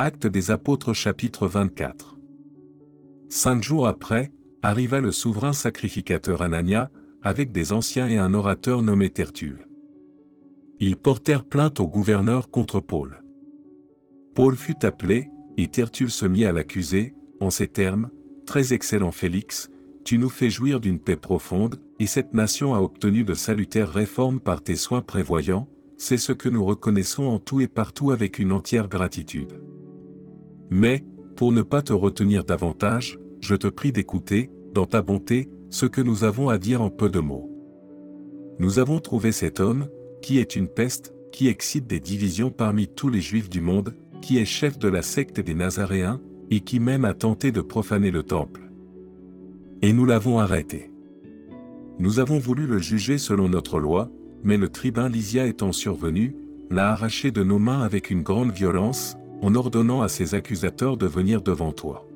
Acte des Apôtres chapitre 24. Cinq jours après, arriva le souverain sacrificateur Anania, avec des anciens et un orateur nommé Tertulle. Ils portèrent plainte au gouverneur contre Paul. Paul fut appelé, et Tertulle se mit à l'accuser, en ces termes, Très excellent Félix, tu nous fais jouir d'une paix profonde, et cette nation a obtenu de salutaires réformes par tes soins prévoyants, c'est ce que nous reconnaissons en tout et partout avec une entière gratitude. Mais, pour ne pas te retenir davantage, je te prie d'écouter, dans ta bonté, ce que nous avons à dire en peu de mots. Nous avons trouvé cet homme, qui est une peste, qui excite des divisions parmi tous les juifs du monde, qui est chef de la secte des Nazaréens, et qui même a tenté de profaner le temple. Et nous l'avons arrêté. Nous avons voulu le juger selon notre loi, mais le tribun Lysia étant survenu, l'a arraché de nos mains avec une grande violence, en ordonnant à ses accusateurs de venir devant toi.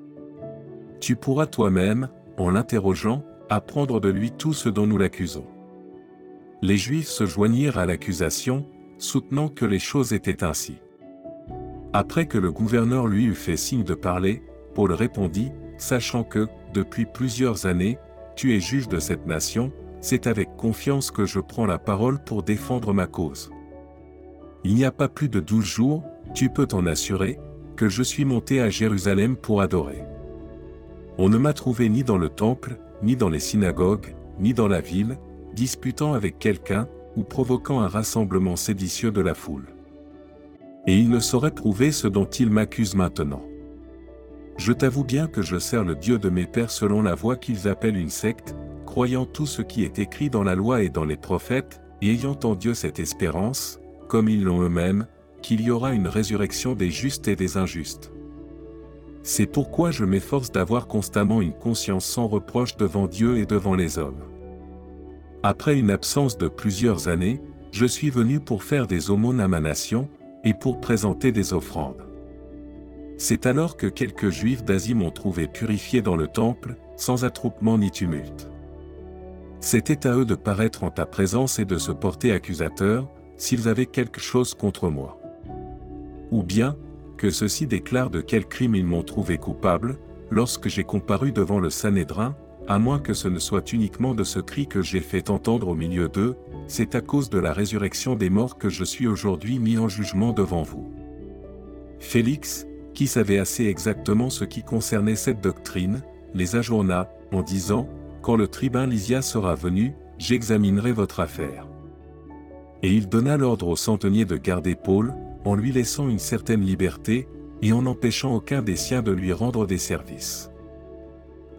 Tu pourras toi-même, en l'interrogeant, apprendre de lui tout ce dont nous l'accusons. Les Juifs se joignirent à l'accusation, soutenant que les choses étaient ainsi. Après que le gouverneur lui eut fait signe de parler, Paul répondit, sachant que, depuis plusieurs années, tu es juge de cette nation, c'est avec confiance que je prends la parole pour défendre ma cause. Il n'y a pas plus de douze jours, tu peux t'en assurer, que je suis monté à Jérusalem pour adorer. On ne m'a trouvé ni dans le temple, ni dans les synagogues, ni dans la ville, disputant avec quelqu'un, ou provoquant un rassemblement séditieux de la foule et il ne saurait prouver ce dont il m'accuse maintenant. Je t'avoue bien que je sers le Dieu de mes pères selon la voie qu'ils appellent une secte, croyant tout ce qui est écrit dans la loi et dans les prophètes, et ayant en Dieu cette espérance, comme ils l'ont eux-mêmes, qu'il y aura une résurrection des justes et des injustes. C'est pourquoi je m'efforce d'avoir constamment une conscience sans reproche devant Dieu et devant les hommes. Après une absence de plusieurs années, je suis venu pour faire des aumônes à ma nation, et pour présenter des offrandes. C'est alors que quelques juifs d'Asie m'ont trouvé purifié dans le temple, sans attroupement ni tumulte. C'était à eux de paraître en ta présence et de se porter accusateurs, s'ils avaient quelque chose contre moi. Ou bien, que ceux-ci déclarent de quel crime ils m'ont trouvé coupable, lorsque j'ai comparu devant le Sanhédrin, à moins que ce ne soit uniquement de ce cri que j'ai fait entendre au milieu d'eux, c'est à cause de la résurrection des morts que je suis aujourd'hui mis en jugement devant vous. Félix, qui savait assez exactement ce qui concernait cette doctrine, les ajourna, en disant, Quand le tribun Lysia sera venu, j'examinerai votre affaire. Et il donna l'ordre au centenier de garder Paul, en lui laissant une certaine liberté, et en n'empêchant aucun des siens de lui rendre des services.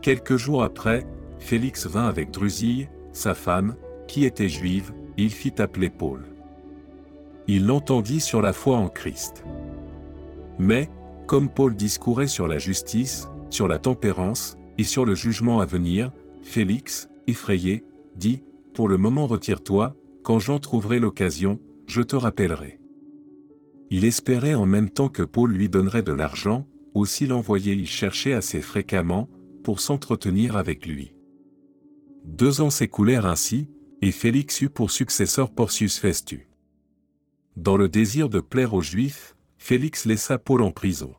Quelques jours après, Félix vint avec Drusille, sa femme, qui était juive, il fit appeler Paul. Il l'entendit sur la foi en Christ. Mais, comme Paul discourait sur la justice, sur la tempérance, et sur le jugement à venir, Félix, effrayé, dit, Pour le moment retire-toi, quand j'en trouverai l'occasion, je te rappellerai. Il espérait en même temps que Paul lui donnerait de l'argent, aussi l'envoyait y chercher assez fréquemment, pour s'entretenir avec lui. Deux ans s'écoulèrent ainsi, et Félix eut pour successeur Porcius Festus. Dans le désir de plaire aux Juifs, Félix laissa Paul en prison.